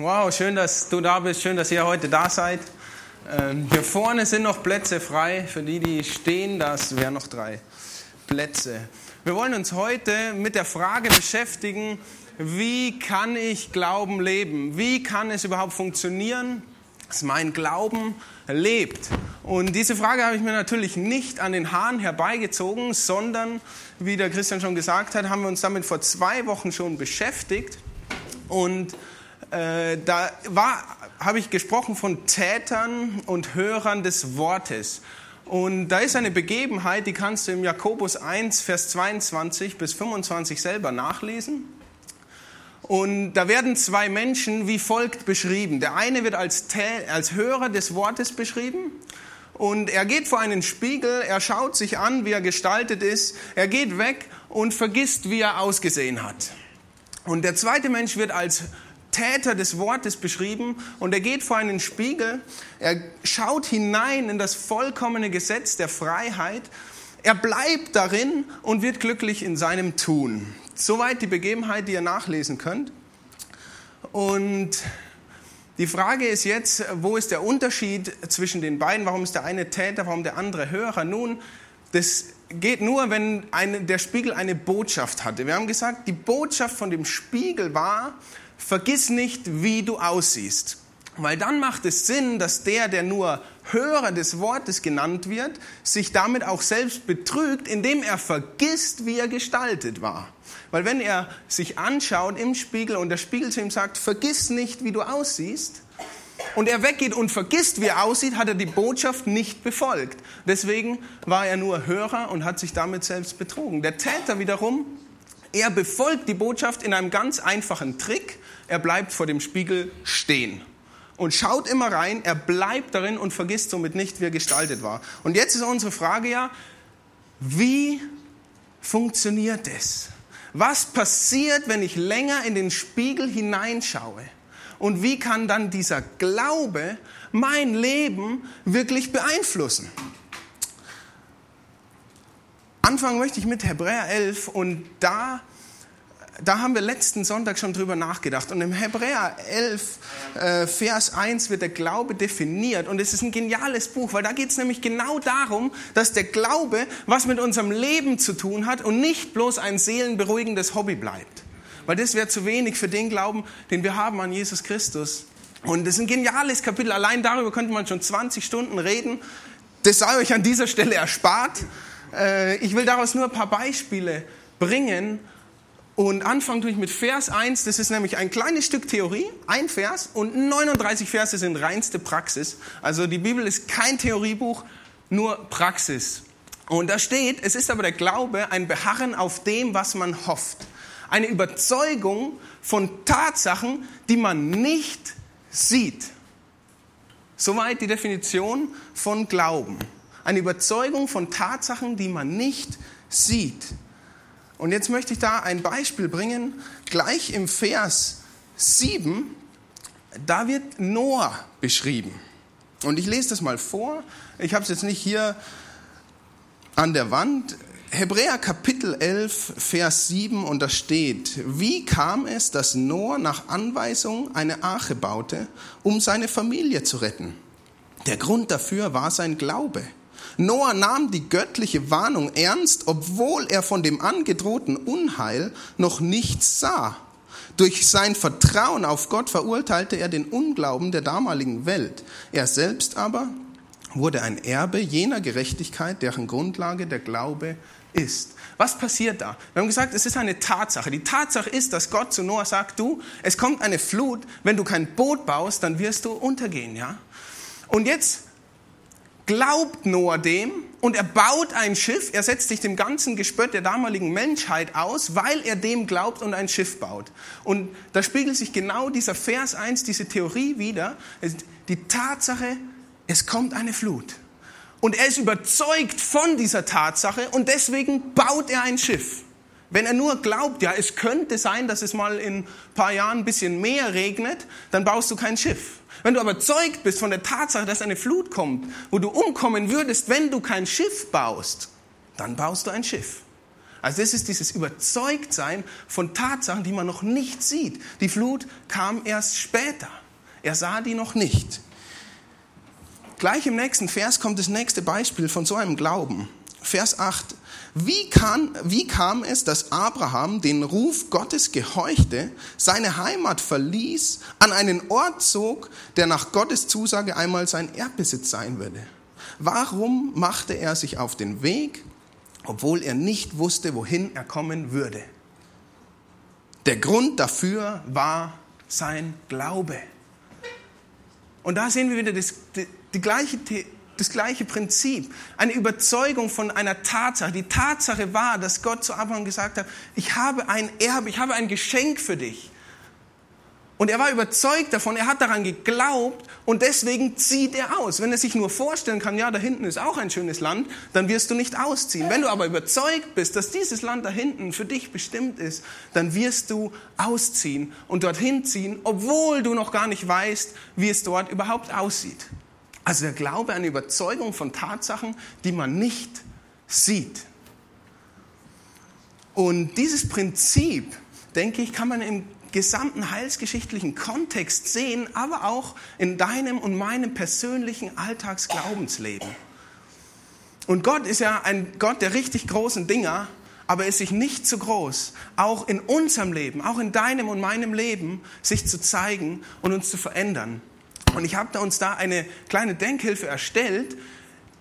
Wow, schön, dass du da bist, schön, dass ihr heute da seid. Ähm, hier vorne sind noch Plätze frei. Für die, die stehen, das wären noch drei Plätze. Wir wollen uns heute mit der Frage beschäftigen, wie kann ich Glauben leben? Wie kann es überhaupt funktionieren, dass mein Glauben lebt? Und diese Frage habe ich mir natürlich nicht an den Haaren herbeigezogen, sondern, wie der Christian schon gesagt hat, haben wir uns damit vor zwei Wochen schon beschäftigt. Und äh, da habe ich gesprochen von Tätern und Hörern des Wortes. Und da ist eine Begebenheit, die kannst du im Jakobus 1, Vers 22 bis 25 selber nachlesen. Und da werden zwei Menschen wie folgt beschrieben. Der eine wird als, als Hörer des Wortes beschrieben. Und er geht vor einen Spiegel, er schaut sich an, wie er gestaltet ist, er geht weg und vergisst, wie er ausgesehen hat. Und der zweite Mensch wird als Täter des Wortes beschrieben und er geht vor einen Spiegel, er schaut hinein in das vollkommene Gesetz der Freiheit, er bleibt darin und wird glücklich in seinem Tun. Soweit die Begebenheit, die ihr nachlesen könnt. Und die Frage ist jetzt, wo ist der Unterschied zwischen den beiden? Warum ist der eine Täter, warum der andere Hörer? Nun, das geht nur, wenn eine, der Spiegel eine Botschaft hatte. Wir haben gesagt, die Botschaft von dem Spiegel war, vergiss nicht, wie du aussiehst. Weil dann macht es Sinn, dass der, der nur Hörer des Wortes genannt wird, sich damit auch selbst betrügt, indem er vergisst, wie er gestaltet war. Weil wenn er sich anschaut im Spiegel und der Spiegel zu ihm sagt, vergiss nicht, wie du aussiehst, und er weggeht und vergisst, wie er aussieht, hat er die Botschaft nicht befolgt. Deswegen war er nur Hörer und hat sich damit selbst betrogen. Der Täter wiederum er befolgt die Botschaft in einem ganz einfachen Trick. Er bleibt vor dem Spiegel stehen und schaut immer rein. Er bleibt darin und vergisst somit nicht, wie er gestaltet war. Und jetzt ist unsere Frage ja, wie funktioniert es? Was passiert, wenn ich länger in den Spiegel hineinschaue? Und wie kann dann dieser Glaube mein Leben wirklich beeinflussen? Anfangen möchte ich mit Hebräer 11 und da, da haben wir letzten Sonntag schon drüber nachgedacht. Und im Hebräer 11, äh, Vers 1 wird der Glaube definiert. Und es ist ein geniales Buch, weil da geht es nämlich genau darum, dass der Glaube was mit unserem Leben zu tun hat und nicht bloß ein seelenberuhigendes Hobby bleibt. Weil das wäre zu wenig für den Glauben, den wir haben an Jesus Christus. Und das ist ein geniales Kapitel. Allein darüber könnte man schon 20 Stunden reden. Das sei euch an dieser Stelle erspart. Äh, ich will daraus nur ein paar Beispiele bringen. Und anfangen tue ich mit Vers 1, das ist nämlich ein kleines Stück Theorie, ein Vers und 39 Verse sind reinste Praxis. Also die Bibel ist kein Theoriebuch, nur Praxis. Und da steht, es ist aber der Glaube ein Beharren auf dem, was man hofft. Eine Überzeugung von Tatsachen, die man nicht sieht. Soweit die Definition von Glauben. Eine Überzeugung von Tatsachen, die man nicht sieht. Und jetzt möchte ich da ein Beispiel bringen, gleich im Vers 7, da wird Noah beschrieben. Und ich lese das mal vor. Ich habe es jetzt nicht hier an der Wand. Hebräer Kapitel 11, Vers 7 und da steht, wie kam es, dass Noah nach Anweisung eine Arche baute, um seine Familie zu retten? Der Grund dafür war sein Glaube. Noah nahm die göttliche Warnung ernst, obwohl er von dem angedrohten Unheil noch nichts sah. Durch sein Vertrauen auf Gott verurteilte er den Unglauben der damaligen Welt. Er selbst aber wurde ein Erbe jener Gerechtigkeit, deren Grundlage der Glaube ist. Was passiert da? Wir haben gesagt, es ist eine Tatsache. Die Tatsache ist, dass Gott zu Noah sagt, du, es kommt eine Flut, wenn du kein Boot baust, dann wirst du untergehen, ja? Und jetzt glaubt Noah dem und er baut ein Schiff, er setzt sich dem ganzen Gespött der damaligen Menschheit aus, weil er dem glaubt und ein Schiff baut. Und da spiegelt sich genau dieser Vers 1, diese Theorie wieder, die Tatsache, es kommt eine Flut. Und er ist überzeugt von dieser Tatsache und deswegen baut er ein Schiff. Wenn er nur glaubt, ja, es könnte sein, dass es mal in ein paar Jahren ein bisschen mehr regnet, dann baust du kein Schiff. Wenn du aber zeugt bist von der Tatsache, dass eine Flut kommt, wo du umkommen würdest, wenn du kein Schiff baust, dann baust du ein Schiff. Also das ist dieses Überzeugtsein von Tatsachen, die man noch nicht sieht. Die Flut kam erst später. Er sah die noch nicht. Gleich im nächsten Vers kommt das nächste Beispiel von so einem Glauben. Vers 8. Wie, kann, wie kam es, dass Abraham den Ruf Gottes gehorchte, seine Heimat verließ, an einen Ort zog, der nach Gottes Zusage einmal sein Erbbesitz sein würde? Warum machte er sich auf den Weg, obwohl er nicht wusste, wohin er kommen würde? Der Grund dafür war sein Glaube. Und da sehen wir wieder das, die, die gleiche das gleiche Prinzip. Eine Überzeugung von einer Tatsache. Die Tatsache war, dass Gott zu Abraham gesagt hat, ich habe ein Erbe, ich habe ein Geschenk für dich. Und er war überzeugt davon, er hat daran geglaubt und deswegen zieht er aus. Wenn er sich nur vorstellen kann, ja, da hinten ist auch ein schönes Land, dann wirst du nicht ausziehen. Wenn du aber überzeugt bist, dass dieses Land da hinten für dich bestimmt ist, dann wirst du ausziehen und dorthin ziehen, obwohl du noch gar nicht weißt, wie es dort überhaupt aussieht. Also der Glaube eine Überzeugung von Tatsachen, die man nicht sieht. Und dieses Prinzip, denke ich, kann man im gesamten heilsgeschichtlichen Kontext sehen, aber auch in deinem und meinem persönlichen Alltagsglaubensleben. Und Gott ist ja ein Gott der richtig großen Dinger, aber er ist sich nicht zu groß, auch in unserem Leben, auch in deinem und meinem Leben, sich zu zeigen und uns zu verändern. Und ich habe uns da eine kleine Denkhilfe erstellt,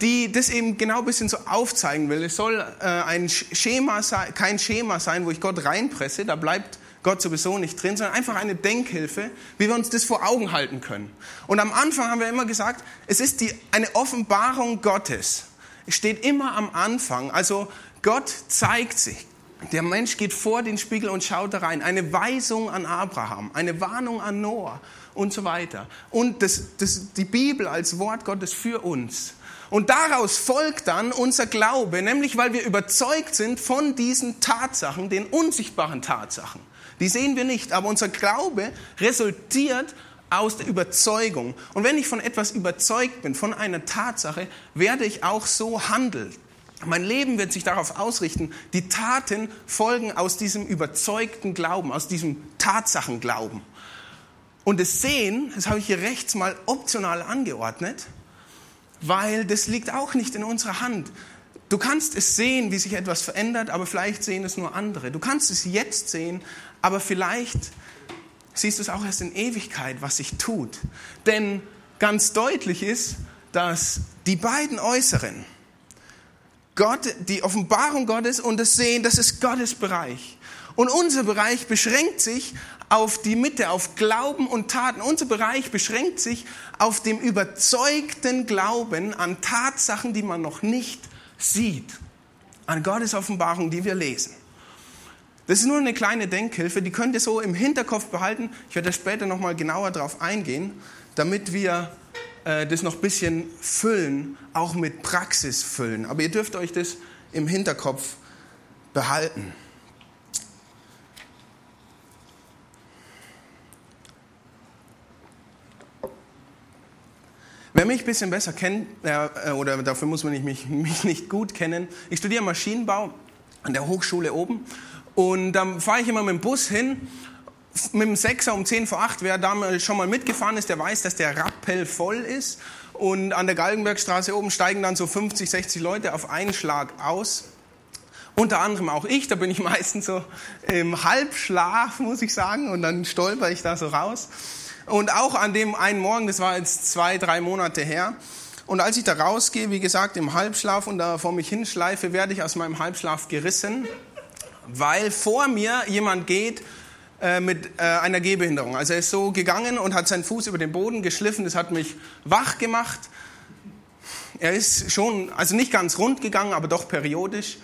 die das eben genau ein bisschen so aufzeigen will. Es soll äh, ein Schema sein, kein Schema sein, wo ich Gott reinpresse, da bleibt Gott sowieso nicht drin, sondern einfach eine Denkhilfe, wie wir uns das vor Augen halten können. Und am Anfang haben wir immer gesagt, es ist die, eine Offenbarung Gottes. Es steht immer am Anfang. Also Gott zeigt sich. Der Mensch geht vor den Spiegel und schaut da rein. Eine Weisung an Abraham, eine Warnung an Noah und so weiter. Und das, das, die Bibel als Wort Gottes für uns. Und daraus folgt dann unser Glaube, nämlich weil wir überzeugt sind von diesen Tatsachen, den unsichtbaren Tatsachen. Die sehen wir nicht, aber unser Glaube resultiert aus der Überzeugung. Und wenn ich von etwas überzeugt bin, von einer Tatsache, werde ich auch so handeln. Mein Leben wird sich darauf ausrichten. Die Taten folgen aus diesem überzeugten Glauben, aus diesem Tatsachenglauben. Und das Sehen, das habe ich hier rechts mal optional angeordnet, weil das liegt auch nicht in unserer Hand. Du kannst es sehen, wie sich etwas verändert, aber vielleicht sehen es nur andere. Du kannst es jetzt sehen, aber vielleicht siehst du es auch erst in Ewigkeit, was sich tut. Denn ganz deutlich ist, dass die beiden Äußeren, Gott, die Offenbarung Gottes und das Sehen, das ist Gottes Bereich. Und unser Bereich beschränkt sich auf die Mitte, auf Glauben und Taten. Unser Bereich beschränkt sich auf dem überzeugten Glauben an Tatsachen, die man noch nicht sieht. An Gottes Offenbarung, die wir lesen. Das ist nur eine kleine Denkhilfe, die könnt ihr so im Hinterkopf behalten. Ich werde da später nochmal genauer darauf eingehen, damit wir äh, das noch ein bisschen füllen, auch mit Praxis füllen. Aber ihr dürft euch das im Hinterkopf behalten. Wer mich ein bisschen besser kennt, äh, oder dafür muss man mich, mich nicht gut kennen, ich studiere Maschinenbau an der Hochschule oben und dann fahre ich immer mit dem Bus hin, mit dem Sechser um 10 vor 8. Wer da schon mal mitgefahren ist, der weiß, dass der Rappell voll ist. Und an der Galgenbergstraße oben steigen dann so 50, 60 Leute auf einen Schlag aus. Unter anderem auch ich, da bin ich meistens so im Halbschlaf, muss ich sagen, und dann stolper ich da so raus. Und auch an dem einen Morgen, das war jetzt zwei, drei Monate her, und als ich da rausgehe, wie gesagt, im Halbschlaf und da vor mich hinschleife, werde ich aus meinem Halbschlaf gerissen, weil vor mir jemand geht mit äh, einer Gehbehinderung. Also er ist so gegangen und hat seinen Fuß über den Boden geschliffen, das hat mich wach gemacht. Er ist schon, also nicht ganz rund gegangen, aber doch periodisch.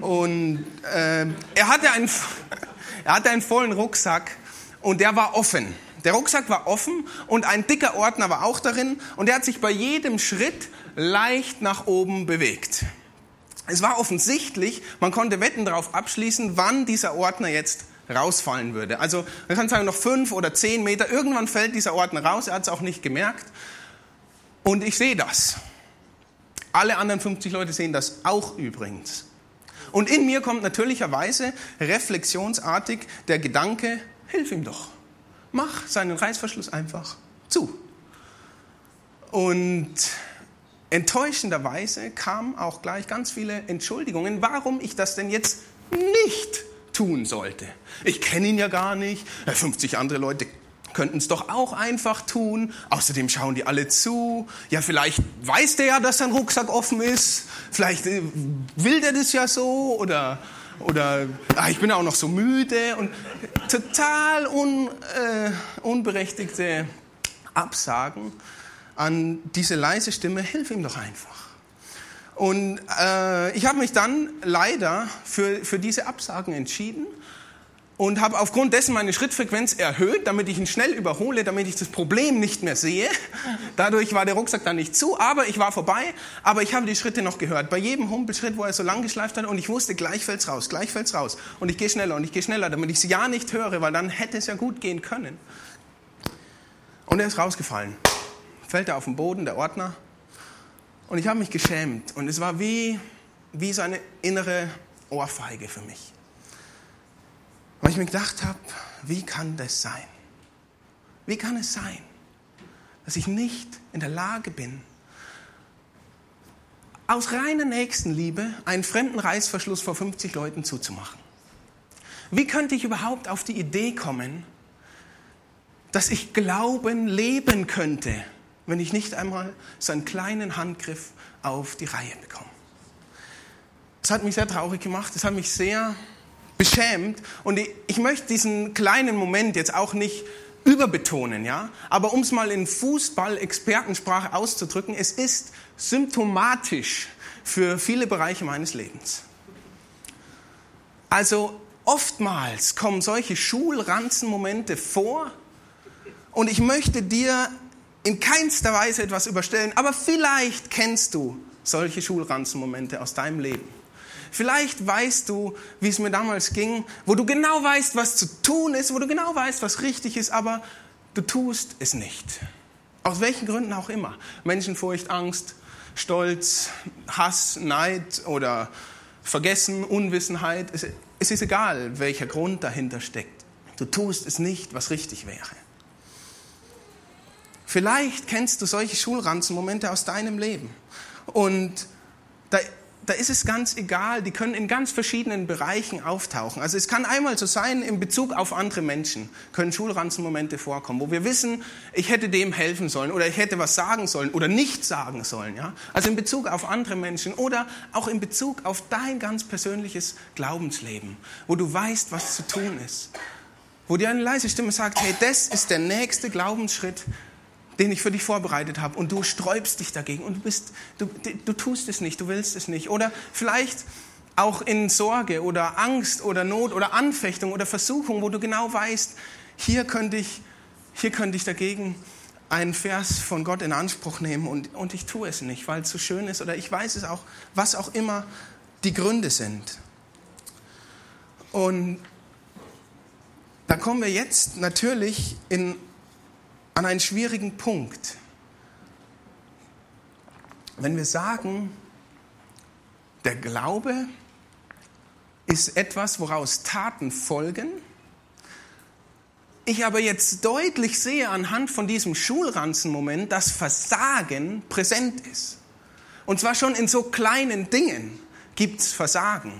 Und äh, er, hatte einen, er hatte einen vollen Rucksack und der war offen. Der Rucksack war offen und ein dicker Ordner war auch darin und er hat sich bei jedem Schritt leicht nach oben bewegt. Es war offensichtlich, man konnte Wetten darauf abschließen, wann dieser Ordner jetzt rausfallen würde. Also man kann sagen, noch fünf oder zehn Meter, irgendwann fällt dieser Ordner raus, er hat es auch nicht gemerkt. Und ich sehe das. Alle anderen 50 Leute sehen das auch übrigens. Und in mir kommt natürlicherweise reflexionsartig der Gedanke, hilf ihm doch. Mach seinen Reißverschluss einfach zu. Und enttäuschenderweise kamen auch gleich ganz viele Entschuldigungen, warum ich das denn jetzt nicht tun sollte. Ich kenne ihn ja gar nicht, 50 andere Leute könnten es doch auch einfach tun. Außerdem schauen die alle zu. Ja, vielleicht weiß der ja, dass sein Rucksack offen ist. Vielleicht äh, will der das ja so oder oder ach, ich bin auch noch so müde und total un, äh, unberechtigte Absagen an diese leise Stimme, hilf ihm doch einfach. Und äh, ich habe mich dann leider für, für diese Absagen entschieden und habe aufgrund dessen meine Schrittfrequenz erhöht, damit ich ihn schnell überhole, damit ich das Problem nicht mehr sehe. Dadurch war der Rucksack dann nicht zu, aber ich war vorbei, aber ich habe die Schritte noch gehört. Bei jedem Humpelschritt, wo er so lang geschleift hat und ich wusste, gleich fällt's raus, gleich fällt's raus. Und ich gehe schneller und ich gehe schneller, damit ich es ja nicht höre, weil dann hätte es ja gut gehen können. Und er ist rausgefallen. Fällt er auf den Boden, der Ordner. Und ich habe mich geschämt und es war wie, wie so eine innere Ohrfeige für mich. Weil ich mir gedacht habe, wie kann das sein? Wie kann es sein, dass ich nicht in der Lage bin, aus reiner Nächstenliebe einen fremden Reißverschluss vor 50 Leuten zuzumachen? Wie könnte ich überhaupt auf die Idee kommen, dass ich Glauben leben könnte, wenn ich nicht einmal so einen kleinen Handgriff auf die Reihe bekomme? Das hat mich sehr traurig gemacht, das hat mich sehr beschämt. Und ich, ich möchte diesen kleinen Moment jetzt auch nicht überbetonen, ja. Aber um es mal in Fußball-Expertensprache auszudrücken, es ist symptomatisch für viele Bereiche meines Lebens. Also oftmals kommen solche Schulranzenmomente vor und ich möchte dir in keinster Weise etwas überstellen, aber vielleicht kennst du solche Schulranzenmomente aus deinem Leben. Vielleicht weißt du, wie es mir damals ging, wo du genau weißt, was zu tun ist, wo du genau weißt, was richtig ist, aber du tust es nicht. Aus welchen Gründen auch immer. Menschenfurcht, Angst, Stolz, Hass, Neid oder Vergessen, Unwissenheit. Es ist egal, welcher Grund dahinter steckt. Du tust es nicht, was richtig wäre. Vielleicht kennst du solche Schulranzenmomente aus deinem Leben. Und da da ist es ganz egal, die können in ganz verschiedenen Bereichen auftauchen. Also es kann einmal so sein, in Bezug auf andere Menschen können Schulranzenmomente vorkommen, wo wir wissen, ich hätte dem helfen sollen oder ich hätte was sagen sollen oder nicht sagen sollen. Ja? Also in Bezug auf andere Menschen oder auch in Bezug auf dein ganz persönliches Glaubensleben, wo du weißt, was zu tun ist. Wo dir eine leise Stimme sagt, hey, das ist der nächste Glaubensschritt, den ich für dich vorbereitet habe und du sträubst dich dagegen und du, bist, du, du tust es nicht, du willst es nicht. Oder vielleicht auch in Sorge oder Angst oder Not oder Anfechtung oder Versuchung, wo du genau weißt, hier könnte ich, hier könnte ich dagegen einen Vers von Gott in Anspruch nehmen und, und ich tue es nicht, weil es so schön ist oder ich weiß es auch, was auch immer die Gründe sind. Und da kommen wir jetzt natürlich in an einen schwierigen Punkt. Wenn wir sagen, der Glaube ist etwas, woraus Taten folgen, ich aber jetzt deutlich sehe anhand von diesem Schulranzenmoment, dass Versagen präsent ist. Und zwar schon in so kleinen Dingen gibt es Versagen.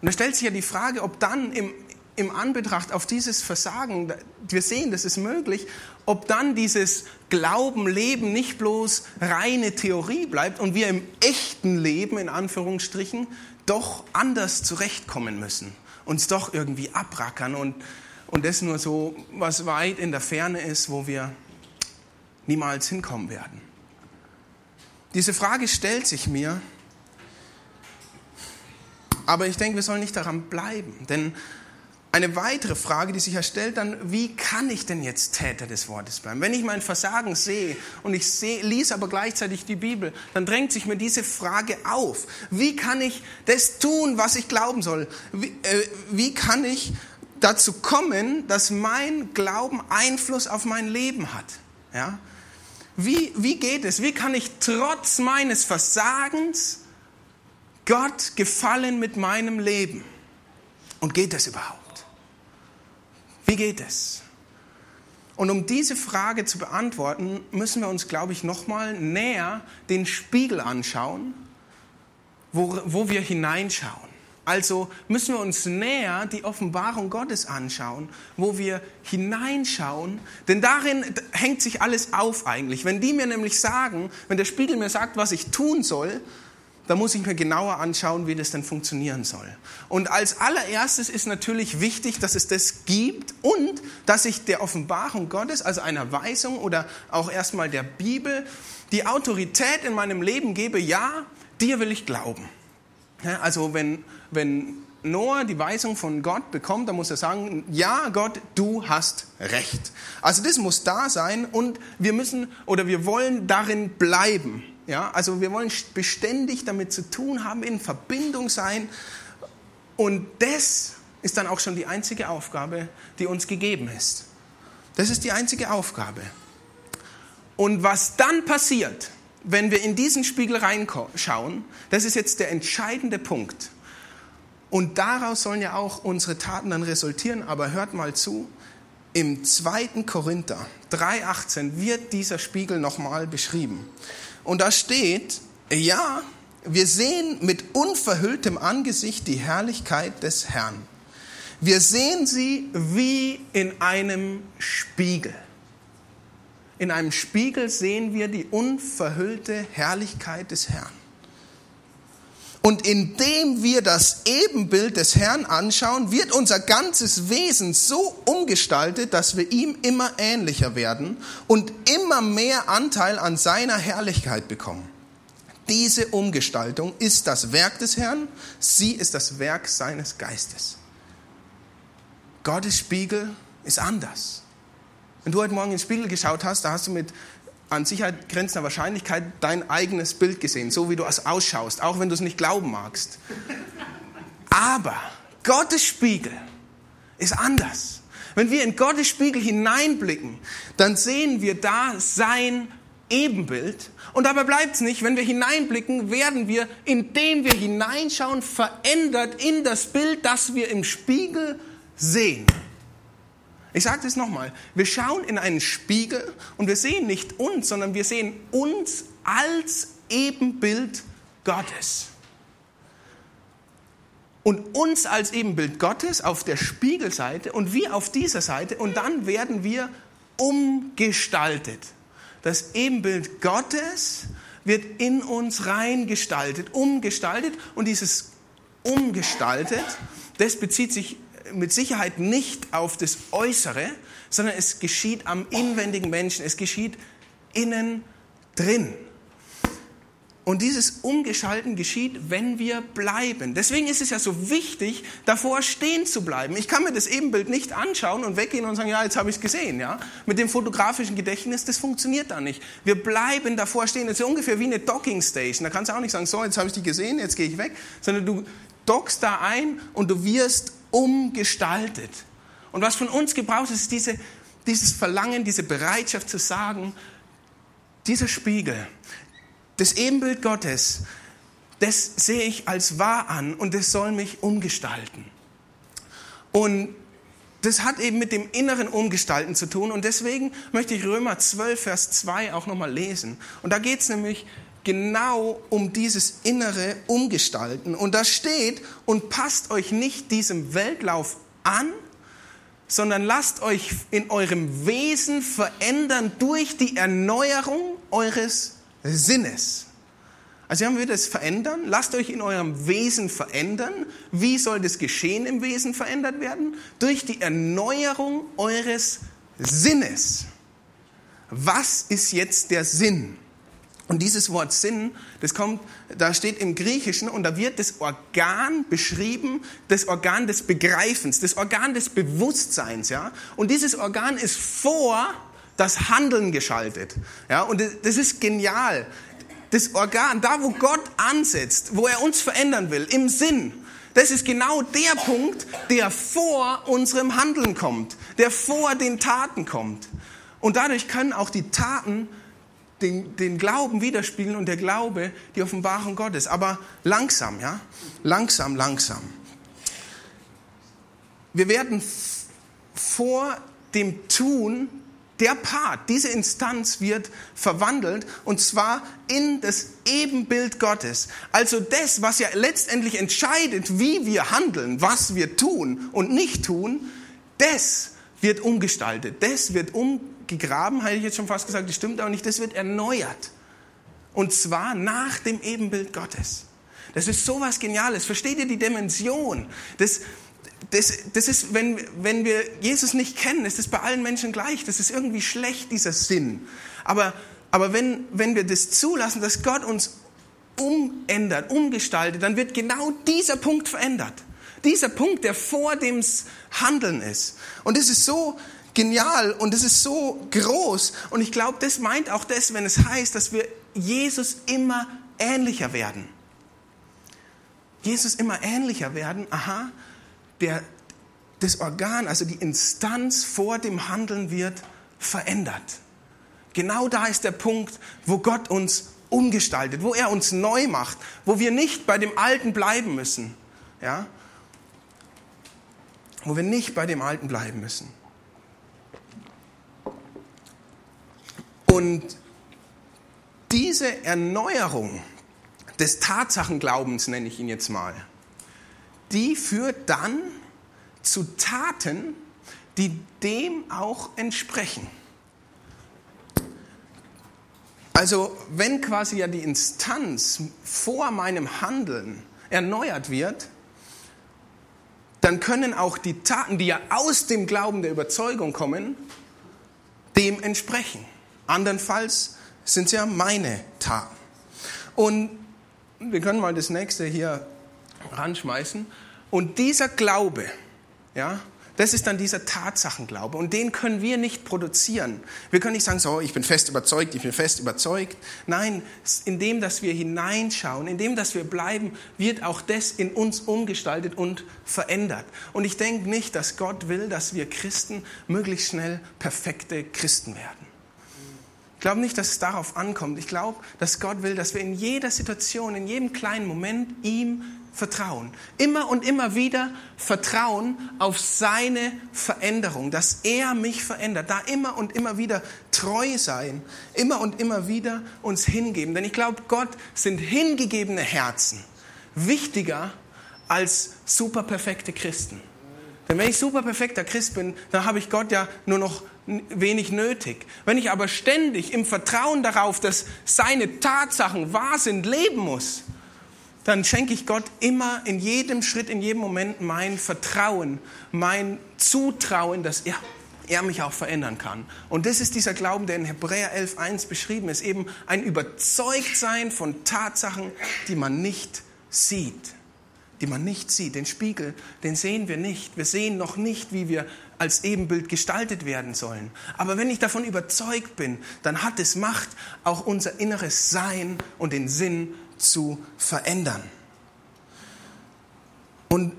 Und da stellt sich ja die Frage, ob dann im im Anbetracht auf dieses Versagen, wir sehen, das ist möglich, ob dann dieses Glauben, Leben nicht bloß reine Theorie bleibt und wir im echten Leben, in Anführungsstrichen, doch anders zurechtkommen müssen, uns doch irgendwie abrackern und, und das nur so, was weit in der Ferne ist, wo wir niemals hinkommen werden. Diese Frage stellt sich mir, aber ich denke, wir sollen nicht daran bleiben, denn eine weitere Frage, die sich erstellt dann, wie kann ich denn jetzt Täter des Wortes bleiben? Wenn ich mein Versagen sehe und ich sehe, lese aber gleichzeitig die Bibel, dann drängt sich mir diese Frage auf. Wie kann ich das tun, was ich glauben soll? Wie, äh, wie kann ich dazu kommen, dass mein Glauben Einfluss auf mein Leben hat? Ja? Wie, wie geht es? Wie kann ich trotz meines Versagens Gott gefallen mit meinem Leben? Und geht das überhaupt? Wie geht es? Und um diese Frage zu beantworten, müssen wir uns, glaube ich, nochmal näher den Spiegel anschauen, wo, wo wir hineinschauen. Also müssen wir uns näher die Offenbarung Gottes anschauen, wo wir hineinschauen, denn darin hängt sich alles auf eigentlich. Wenn die mir nämlich sagen, wenn der Spiegel mir sagt, was ich tun soll, dann muss ich mir genauer anschauen, wie das denn funktionieren soll. Und als allererstes ist natürlich wichtig, dass es das gibt und dass ich der Offenbarung Gottes, also einer Weisung oder auch erstmal der Bibel, die Autorität in meinem Leben gebe, ja, dir will ich glauben. Also wenn, wenn Noah die Weisung von Gott bekommt, dann muss er sagen, ja Gott, du hast recht. Also das muss da sein und wir müssen oder wir wollen darin bleiben. Ja, also wir wollen beständig damit zu tun haben, in Verbindung sein und das ist dann auch schon die einzige Aufgabe, die uns gegeben ist. Das ist die einzige Aufgabe. Und was dann passiert, wenn wir in diesen Spiegel reinschauen, das ist jetzt der entscheidende Punkt. Und daraus sollen ja auch unsere Taten dann resultieren. Aber hört mal zu, im 2. Korinther 3.18 wird dieser Spiegel nochmal beschrieben. Und da steht, ja, wir sehen mit unverhülltem Angesicht die Herrlichkeit des Herrn. Wir sehen sie wie in einem Spiegel. In einem Spiegel sehen wir die unverhüllte Herrlichkeit des Herrn. Und indem wir das Ebenbild des Herrn anschauen, wird unser ganzes Wesen so umgestaltet, dass wir ihm immer ähnlicher werden und immer mehr Anteil an seiner Herrlichkeit bekommen. Diese Umgestaltung ist das Werk des Herrn, sie ist das Werk seines Geistes. Gottes Spiegel ist anders. Wenn du heute Morgen in den Spiegel geschaut hast, da hast du mit an Sicherheit grenzender Wahrscheinlichkeit dein eigenes Bild gesehen, so wie du es ausschaust, auch wenn du es nicht glauben magst. Aber Gottes Spiegel ist anders. Wenn wir in Gottes Spiegel hineinblicken, dann sehen wir da sein Ebenbild. Und dabei bleibt es nicht. Wenn wir hineinblicken, werden wir, indem wir hineinschauen, verändert in das Bild, das wir im Spiegel sehen. Ich sage das nochmal. Wir schauen in einen Spiegel und wir sehen nicht uns, sondern wir sehen uns als Ebenbild Gottes. Und uns als Ebenbild Gottes auf der Spiegelseite und wir auf dieser Seite und dann werden wir umgestaltet. Das Ebenbild Gottes wird in uns reingestaltet, umgestaltet und dieses umgestaltet, das bezieht sich mit Sicherheit nicht auf das Äußere, sondern es geschieht am inwendigen Menschen, es geschieht innen drin. Und dieses Umgeschalten geschieht, wenn wir bleiben. Deswegen ist es ja so wichtig, davor stehen zu bleiben. Ich kann mir das Ebenbild nicht anschauen und weggehen und sagen, ja, jetzt habe ich es gesehen. Ja? Mit dem fotografischen Gedächtnis, das funktioniert da nicht. Wir bleiben davor stehen. Das ist ja ungefähr wie eine Docking Station. Da kannst du auch nicht sagen, so, jetzt habe ich die gesehen, jetzt gehe ich weg. Sondern du dockst da ein und du wirst umgestaltet. Und was von uns gebraucht ist, ist diese, dieses Verlangen, diese Bereitschaft zu sagen, dieser Spiegel, das Ebenbild Gottes, das sehe ich als wahr an und das soll mich umgestalten. Und das hat eben mit dem inneren Umgestalten zu tun und deswegen möchte ich Römer 12, Vers 2 auch nochmal lesen. Und da geht es nämlich genau um dieses innere Umgestalten. Und da steht, und passt euch nicht diesem Weltlauf an, sondern lasst euch in eurem Wesen verändern durch die Erneuerung eures Sinnes. Also haben wir das verändern? Lasst euch in eurem Wesen verändern. Wie soll das Geschehen im Wesen verändert werden? Durch die Erneuerung eures Sinnes. Was ist jetzt der Sinn? Und dieses Wort Sinn, das kommt, da steht im Griechischen und da wird das Organ beschrieben, das Organ des Begreifens, das Organ des Bewusstseins, ja. Und dieses Organ ist vor das Handeln geschaltet, ja. Und das ist genial. Das Organ, da wo Gott ansetzt, wo er uns verändern will, im Sinn, das ist genau der Punkt, der vor unserem Handeln kommt, der vor den Taten kommt. Und dadurch können auch die Taten den, den Glauben widerspiegeln und der Glaube die Offenbarung Gottes. Aber langsam, ja? Langsam, langsam. Wir werden vor dem Tun der Part, diese Instanz wird verwandelt und zwar in das Ebenbild Gottes. Also das, was ja letztendlich entscheidet, wie wir handeln, was wir tun und nicht tun, das wird umgestaltet, das wird umgegraben, hätte ich jetzt schon fast gesagt, das stimmt auch nicht, das wird erneuert. Und zwar nach dem Ebenbild Gottes. Das ist sowas Geniales. Versteht ihr die Dimension? Das, das, das ist, wenn, wenn wir Jesus nicht kennen, ist das bei allen Menschen gleich. Das ist irgendwie schlecht, dieser Sinn. Aber, aber wenn, wenn wir das zulassen, dass Gott uns umändert, umgestaltet, dann wird genau dieser Punkt verändert. Dieser Punkt, der vor dem Handeln ist. Und das ist so genial und das ist so groß. Und ich glaube, das meint auch das, wenn es heißt, dass wir Jesus immer ähnlicher werden. Jesus immer ähnlicher werden, aha, der, das Organ, also die Instanz vor dem Handeln wird verändert. Genau da ist der Punkt, wo Gott uns umgestaltet, wo er uns neu macht, wo wir nicht bei dem Alten bleiben müssen. Ja? Wo wir nicht bei dem Alten bleiben müssen. Und diese Erneuerung des Tatsachenglaubens, nenne ich ihn jetzt mal, die führt dann zu Taten, die dem auch entsprechen. Also wenn quasi ja die Instanz vor meinem Handeln erneuert wird, dann können auch die Taten, die ja aus dem Glauben der Überzeugung kommen, dem entsprechen. Andernfalls sind es ja meine Taten. Und wir können mal das nächste hier ranschmeißen. Und dieser Glaube, ja, das ist dann dieser Tatsachenglaube. Und den können wir nicht produzieren. Wir können nicht sagen, so, ich bin fest überzeugt, ich bin fest überzeugt. Nein, indem, dass wir hineinschauen, indem, dass wir bleiben, wird auch das in uns umgestaltet und verändert. Und ich denke nicht, dass Gott will, dass wir Christen möglichst schnell perfekte Christen werden. Ich glaube nicht, dass es darauf ankommt. Ich glaube, dass Gott will, dass wir in jeder Situation, in jedem kleinen Moment ihm vertrauen. Immer und immer wieder vertrauen auf seine Veränderung, dass er mich verändert. Da immer und immer wieder treu sein, immer und immer wieder uns hingeben. Denn ich glaube, Gott sind hingegebene Herzen wichtiger als superperfekte Christen. Denn wenn ich superperfekter Christ bin, dann habe ich Gott ja nur noch wenig nötig. Wenn ich aber ständig im Vertrauen darauf, dass seine Tatsachen wahr sind, leben muss, dann schenke ich Gott immer in jedem Schritt, in jedem Moment mein Vertrauen, mein Zutrauen, dass er, er mich auch verändern kann. Und das ist dieser Glauben, der in Hebräer 11.1 beschrieben ist, eben ein Überzeugtsein von Tatsachen, die man nicht sieht die man nicht sieht. Den Spiegel, den sehen wir nicht. Wir sehen noch nicht, wie wir als Ebenbild gestaltet werden sollen. Aber wenn ich davon überzeugt bin, dann hat es Macht, auch unser inneres Sein und den Sinn zu verändern. Und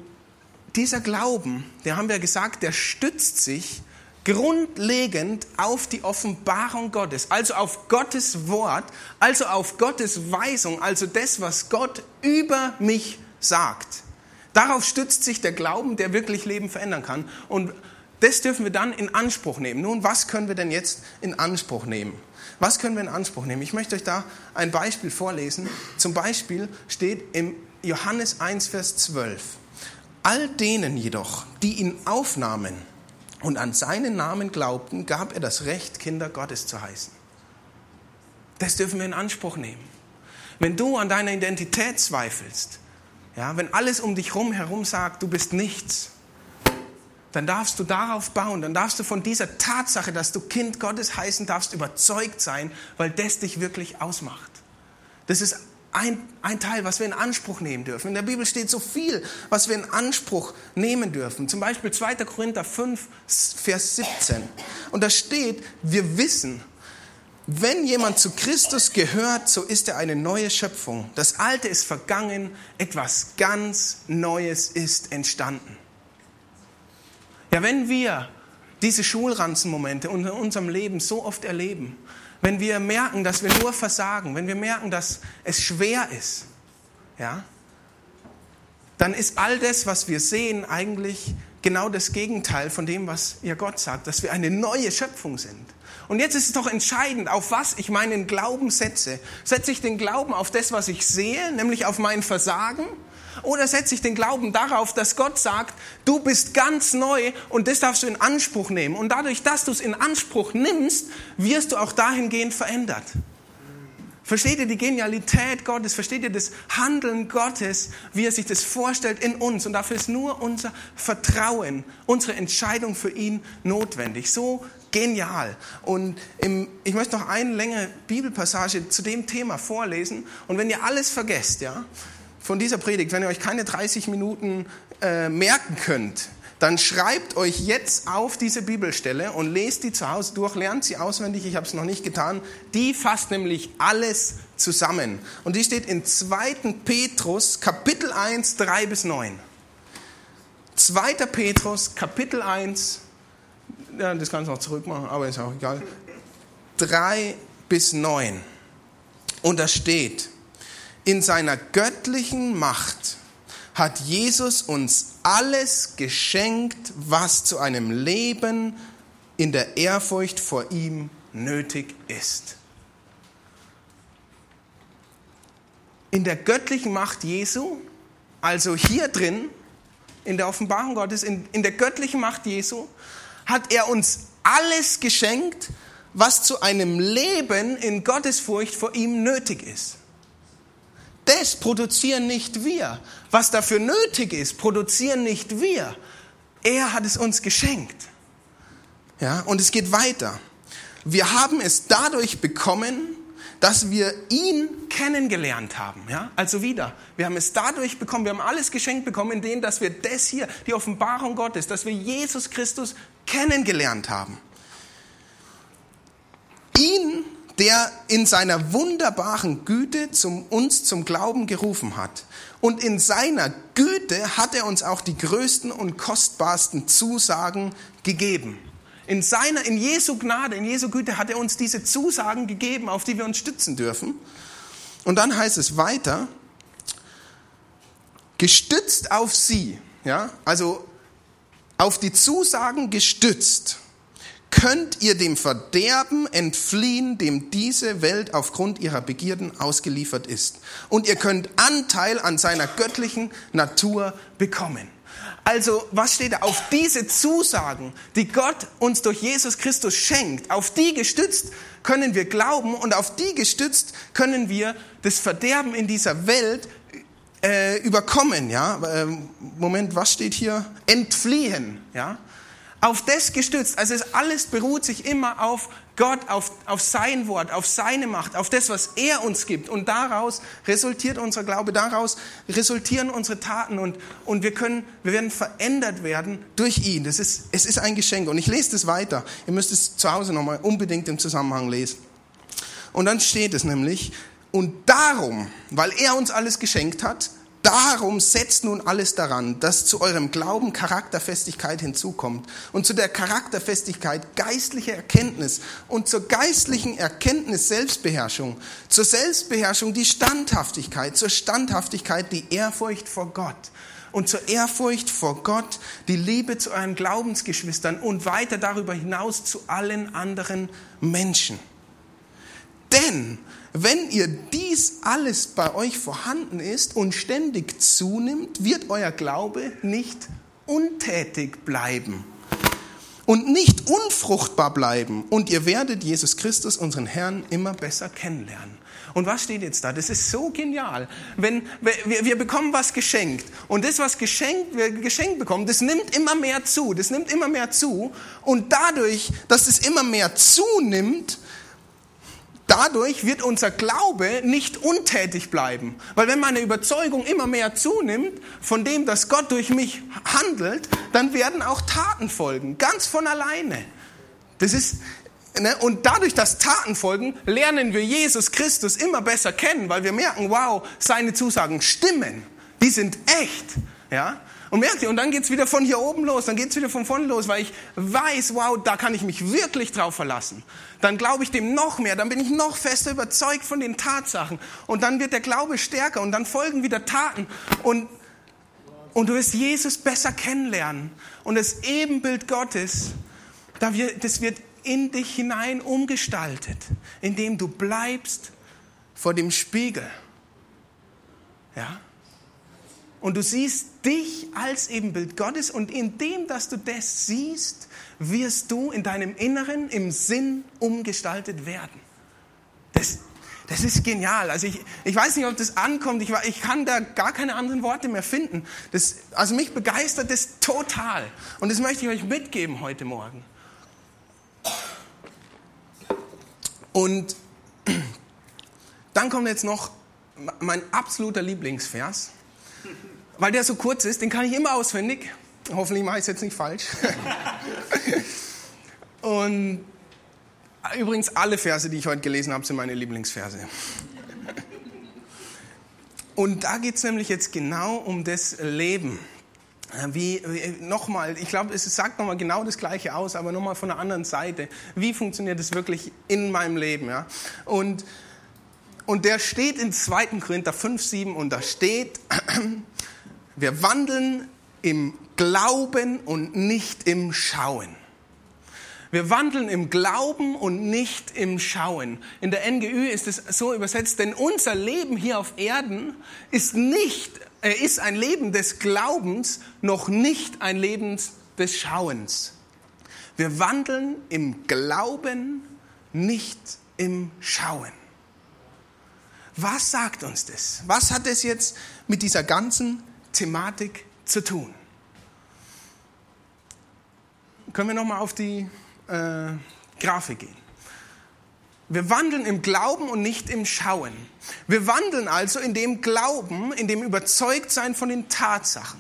dieser Glauben, der haben wir gesagt, der stützt sich grundlegend auf die Offenbarung Gottes, also auf Gottes Wort, also auf Gottes Weisung, also das, was Gott über mich sagt. Darauf stützt sich der Glauben, der wirklich Leben verändern kann. Und das dürfen wir dann in Anspruch nehmen. Nun, was können wir denn jetzt in Anspruch nehmen? Was können wir in Anspruch nehmen? Ich möchte euch da ein Beispiel vorlesen. Zum Beispiel steht im Johannes 1, Vers 12. All denen jedoch, die ihn aufnahmen und an seinen Namen glaubten, gab er das Recht, Kinder Gottes zu heißen. Das dürfen wir in Anspruch nehmen. Wenn du an deiner Identität zweifelst, ja, wenn alles um dich herum sagt, du bist nichts, dann darfst du darauf bauen, dann darfst du von dieser Tatsache, dass du Kind Gottes heißen darfst, überzeugt sein, weil das dich wirklich ausmacht. Das ist ein, ein Teil, was wir in Anspruch nehmen dürfen. In der Bibel steht so viel, was wir in Anspruch nehmen dürfen. Zum Beispiel 2. Korinther 5, Vers 17. Und da steht, wir wissen, wenn jemand zu Christus gehört, so ist er eine neue Schöpfung. Das Alte ist vergangen, etwas ganz Neues ist entstanden. Ja, wenn wir diese Schulranzenmomente in unserem Leben so oft erleben, wenn wir merken, dass wir nur versagen, wenn wir merken, dass es schwer ist, ja, dann ist all das, was wir sehen, eigentlich genau das Gegenteil von dem, was ihr Gott sagt, dass wir eine neue Schöpfung sind. Und jetzt ist es doch entscheidend, auf was ich meinen Glauben setze. Setze ich den Glauben auf das, was ich sehe, nämlich auf mein Versagen? Oder setze ich den Glauben darauf, dass Gott sagt, du bist ganz neu und das darfst du in Anspruch nehmen. Und dadurch, dass du es in Anspruch nimmst, wirst du auch dahingehend verändert. Versteht ihr die Genialität Gottes? Versteht ihr das Handeln Gottes, wie er sich das vorstellt in uns? Und dafür ist nur unser Vertrauen, unsere Entscheidung für ihn notwendig. So genial. Und im, ich möchte noch eine längere Bibelpassage zu dem Thema vorlesen. Und wenn ihr alles vergesst, ja, von dieser Predigt, wenn ihr euch keine 30 Minuten äh, merken könnt, dann schreibt euch jetzt auf diese Bibelstelle und lest die zu Hause durch, lernt sie auswendig, ich habe es noch nicht getan. Die fasst nämlich alles zusammen. Und die steht in 2. Petrus, Kapitel 1, 3 bis 9. 2. Petrus, Kapitel 1, ja, das kannst du noch zurückmachen, aber ist auch egal. 3 bis 9. Und da steht, in seiner göttlichen Macht hat Jesus uns alles geschenkt, was zu einem Leben in der Ehrfurcht vor ihm nötig ist. In der göttlichen Macht Jesu, also hier drin, in der Offenbarung Gottes, in, in der göttlichen Macht Jesu, hat er uns alles geschenkt, was zu einem Leben in Gottesfurcht vor ihm nötig ist das produzieren nicht wir. Was dafür nötig ist, produzieren nicht wir. Er hat es uns geschenkt. Ja, und es geht weiter. Wir haben es dadurch bekommen, dass wir ihn kennengelernt haben. Ja? Also wieder, wir haben es dadurch bekommen, wir haben alles geschenkt bekommen, in dem, dass wir das hier, die Offenbarung Gottes, dass wir Jesus Christus kennengelernt haben. Ihn der in seiner wunderbaren Güte zum, uns zum Glauben gerufen hat. Und in seiner Güte hat er uns auch die größten und kostbarsten Zusagen gegeben. In seiner, in Jesu Gnade, in Jesu Güte hat er uns diese Zusagen gegeben, auf die wir uns stützen dürfen. Und dann heißt es weiter, gestützt auf sie, ja, also auf die Zusagen gestützt könnt ihr dem Verderben entfliehen, dem diese Welt aufgrund ihrer Begierden ausgeliefert ist. Und ihr könnt Anteil an seiner göttlichen Natur bekommen. Also, was steht da? Auf diese Zusagen, die Gott uns durch Jesus Christus schenkt, auf die gestützt können wir glauben und auf die gestützt können wir das Verderben in dieser Welt äh, überkommen. Ja? Ähm, Moment, was steht hier? Entfliehen. Ja? Auf das gestützt. Also es alles beruht sich immer auf Gott, auf, auf sein Wort, auf seine Macht, auf das, was er uns gibt. Und daraus resultiert unser Glaube, daraus resultieren unsere Taten und, und wir können, wir werden verändert werden durch ihn. Das ist, es ist ein Geschenk. Und ich lese das weiter. Ihr müsst es zu Hause nochmal unbedingt im Zusammenhang lesen. Und dann steht es nämlich, und darum, weil er uns alles geschenkt hat, Darum setzt nun alles daran, dass zu eurem Glauben Charakterfestigkeit hinzukommt und zu der Charakterfestigkeit geistliche Erkenntnis und zur geistlichen Erkenntnis Selbstbeherrschung, zur Selbstbeherrschung die Standhaftigkeit, zur Standhaftigkeit die Ehrfurcht vor Gott und zur Ehrfurcht vor Gott die Liebe zu euren Glaubensgeschwistern und weiter darüber hinaus zu allen anderen Menschen. Denn wenn ihr dies alles bei euch vorhanden ist und ständig zunimmt, wird euer Glaube nicht untätig bleiben und nicht unfruchtbar bleiben und ihr werdet Jesus Christus, unseren Herrn, immer besser kennenlernen. Und was steht jetzt da? Das ist so genial. Wenn wir, wir bekommen was geschenkt und das, was geschenkt, wir geschenkt bekommen, das nimmt immer mehr zu. Das nimmt immer mehr zu und dadurch, dass es immer mehr zunimmt, Dadurch wird unser Glaube nicht untätig bleiben. Weil wenn meine Überzeugung immer mehr zunimmt von dem, dass Gott durch mich handelt, dann werden auch Taten folgen, ganz von alleine. Das ist, ne? und dadurch, dass Taten folgen, lernen wir Jesus Christus immer besser kennen, weil wir merken, wow, seine Zusagen stimmen. Die sind echt. Ja? Und merkt ihr, und dann geht's wieder von hier oben los, dann geht's wieder von vorne los, weil ich weiß, wow, da kann ich mich wirklich drauf verlassen. Dann glaube ich dem noch mehr, dann bin ich noch fester überzeugt von den Tatsachen. Und dann wird der Glaube stärker und dann folgen wieder Taten. Und, und du wirst Jesus besser kennenlernen. Und das Ebenbild Gottes, das wird in dich hinein umgestaltet, indem du bleibst vor dem Spiegel. Ja? Und du siehst dich als Ebenbild Gottes und indem, dass du das siehst, wirst du in deinem Inneren im Sinn umgestaltet werden. Das, das ist genial. Also ich, ich weiß nicht, ob das ankommt. Ich, ich kann da gar keine anderen Worte mehr finden. Das, also mich begeistert das total. Und das möchte ich euch mitgeben heute Morgen. Und dann kommt jetzt noch mein absoluter Lieblingsvers weil der so kurz ist, den kann ich immer auswendig. Hoffentlich mache ich es jetzt nicht falsch. Und übrigens alle Verse, die ich heute gelesen habe, sind meine Lieblingsverse. Und da geht es nämlich jetzt genau um das Leben. Wie, nochmal, ich glaube, es sagt nochmal genau das Gleiche aus, aber nochmal von der anderen Seite. Wie funktioniert es wirklich in meinem Leben? Ja? Und, und der steht in 2. Korinther 5, 7 und da steht, wir wandeln im Glauben und nicht im Schauen. Wir wandeln im Glauben und nicht im Schauen. In der NGÜ ist es so übersetzt, denn unser Leben hier auf Erden ist nicht, äh, ist ein Leben des Glaubens, noch nicht ein Leben des Schauens. Wir wandeln im Glauben, nicht im Schauen. Was sagt uns das? Was hat es jetzt mit dieser ganzen Thematik zu tun. Können wir nochmal auf die äh, Grafik gehen. Wir wandeln im Glauben und nicht im Schauen. Wir wandeln also in dem Glauben, in dem Überzeugtsein von den Tatsachen.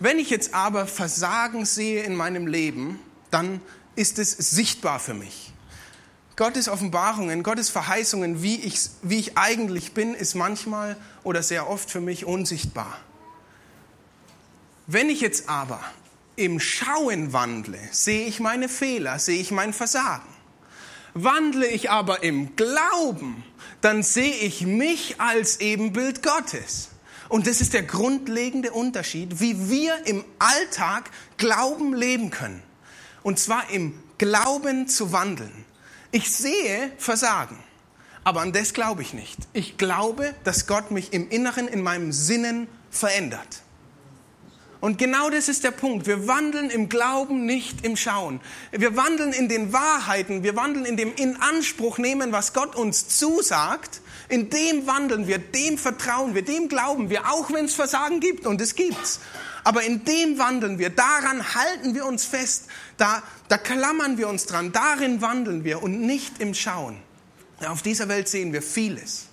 Wenn ich jetzt aber Versagen sehe in meinem Leben, dann ist es sichtbar für mich. Gottes Offenbarungen, Gottes Verheißungen, wie ich, wie ich eigentlich bin, ist manchmal oder sehr oft für mich unsichtbar. Wenn ich jetzt aber im Schauen wandle, sehe ich meine Fehler, sehe ich mein Versagen. Wandle ich aber im Glauben, dann sehe ich mich als Ebenbild Gottes. Und das ist der grundlegende Unterschied, wie wir im Alltag Glauben leben können. Und zwar im Glauben zu wandeln. Ich sehe Versagen, aber an das glaube ich nicht. Ich glaube, dass Gott mich im Inneren, in meinem Sinnen verändert. Und genau das ist der Punkt. Wir wandeln im Glauben, nicht im Schauen. Wir wandeln in den Wahrheiten, wir wandeln in dem In-Anspruch nehmen, was Gott uns zusagt. In dem wandeln wir, dem vertrauen wir, dem glauben wir, auch wenn es Versagen gibt, und es gibt's. Aber in dem wandeln wir, daran halten wir uns fest, da, da klammern wir uns dran, darin wandeln wir und nicht im Schauen. Auf dieser Welt sehen wir vieles.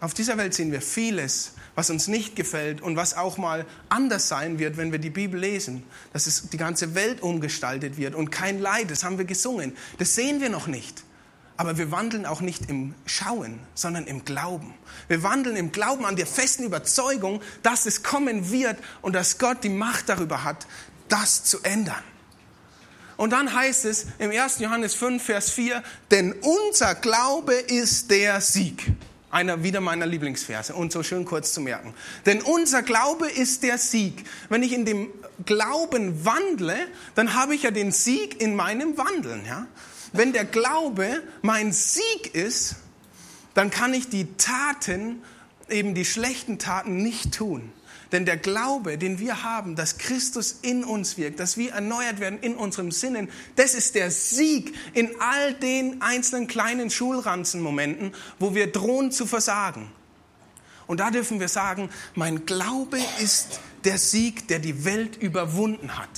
Auf dieser Welt sehen wir vieles, was uns nicht gefällt und was auch mal anders sein wird, wenn wir die Bibel lesen. Dass es die ganze Welt umgestaltet wird und kein Leid, das haben wir gesungen. Das sehen wir noch nicht. Aber wir wandeln auch nicht im Schauen, sondern im Glauben. Wir wandeln im Glauben an der festen Überzeugung, dass es kommen wird und dass Gott die Macht darüber hat, das zu ändern. Und dann heißt es im 1. Johannes 5, Vers 4, denn unser Glaube ist der Sieg einer wieder meiner Lieblingsverse und so schön kurz zu merken. Denn unser Glaube ist der Sieg. Wenn ich in dem Glauben wandle, dann habe ich ja den Sieg in meinem Wandeln. Ja? Wenn der Glaube mein Sieg ist, dann kann ich die Taten, eben die schlechten Taten nicht tun. Denn der Glaube, den wir haben, dass Christus in uns wirkt, dass wir erneuert werden in unserem Sinnen, das ist der Sieg in all den einzelnen kleinen Schulranzenmomenten, wo wir drohen zu versagen. Und da dürfen wir sagen, mein Glaube ist der Sieg, der die Welt überwunden hat.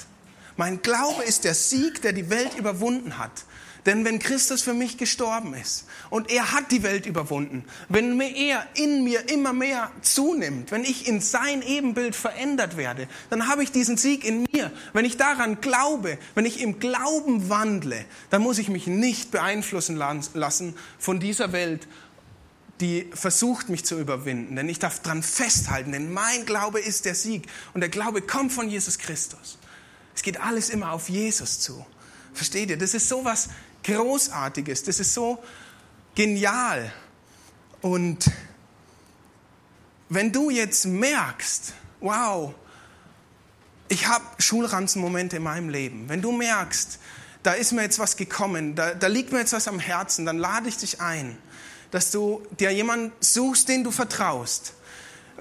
Mein Glaube ist der Sieg, der die Welt überwunden hat. Denn wenn Christus für mich gestorben ist und er hat die Welt überwunden, wenn er in mir immer mehr zunimmt, wenn ich in sein Ebenbild verändert werde, dann habe ich diesen Sieg in mir. Wenn ich daran glaube, wenn ich im Glauben wandle, dann muss ich mich nicht beeinflussen lassen von dieser Welt, die versucht mich zu überwinden, denn ich darf dran festhalten, denn mein Glaube ist der Sieg und der Glaube kommt von Jesus Christus. Es geht alles immer auf Jesus zu. Versteht ihr? Das ist so was Großartiges, das ist so genial. Und wenn du jetzt merkst, wow, ich habe Schulranzenmomente in meinem Leben, wenn du merkst, da ist mir jetzt was gekommen, da, da liegt mir jetzt was am Herzen, dann lade ich dich ein, dass du dir jemanden suchst, den du vertraust.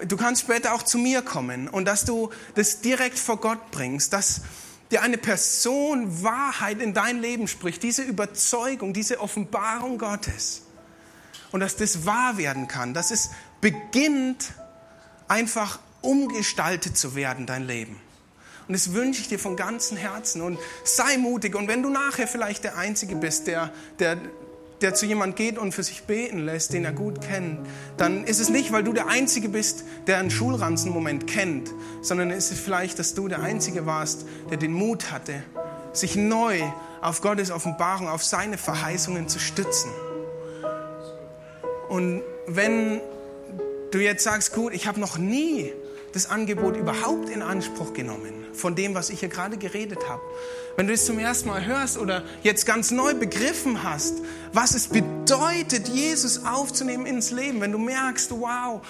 Du kannst später auch zu mir kommen und dass du das direkt vor Gott bringst, dass dir eine Person Wahrheit in dein Leben spricht, diese Überzeugung, diese Offenbarung Gottes. Und dass das wahr werden kann, dass es beginnt, einfach umgestaltet zu werden, dein Leben. Und das wünsche ich dir von ganzem Herzen. Und sei mutig. Und wenn du nachher vielleicht der Einzige bist, der, der, der zu jemand geht und für sich beten lässt, den er gut kennt, dann ist es nicht, weil du der Einzige bist, der einen Schulranzenmoment kennt, sondern ist es vielleicht, dass du der Einzige warst, der den Mut hatte, sich neu auf Gottes Offenbarung, auf seine Verheißungen zu stützen. Und wenn du jetzt sagst, gut, ich habe noch nie das Angebot überhaupt in Anspruch genommen, von dem, was ich hier gerade geredet habe. Wenn du es zum ersten Mal hörst oder jetzt ganz neu begriffen hast, was es bedeutet, Jesus aufzunehmen ins Leben, wenn du merkst, wow,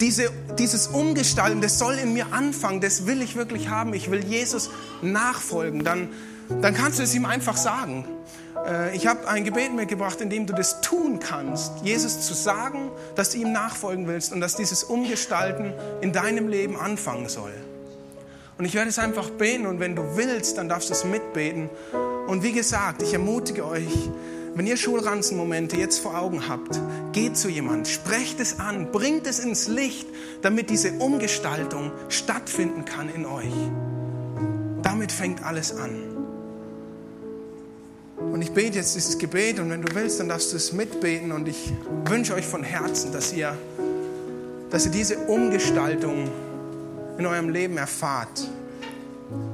diese, dieses Umgestalten, das soll in mir anfangen, das will ich wirklich haben, ich will Jesus nachfolgen, dann, dann kannst du es ihm einfach sagen. Äh, ich habe ein Gebet mitgebracht, in dem du das tun kannst, Jesus zu sagen, dass du ihm nachfolgen willst und dass dieses Umgestalten in deinem Leben anfangen soll. Und ich werde es einfach beten und wenn du willst, dann darfst du es mitbeten. Und wie gesagt, ich ermutige euch, wenn ihr Schulranzenmomente jetzt vor Augen habt, geht zu jemand, sprecht es an, bringt es ins Licht, damit diese Umgestaltung stattfinden kann in euch. Damit fängt alles an. Und ich bete jetzt dieses Gebet und wenn du willst, dann darfst du es mitbeten und ich wünsche euch von Herzen, dass ihr, dass ihr diese Umgestaltung in eurem Leben erfahrt.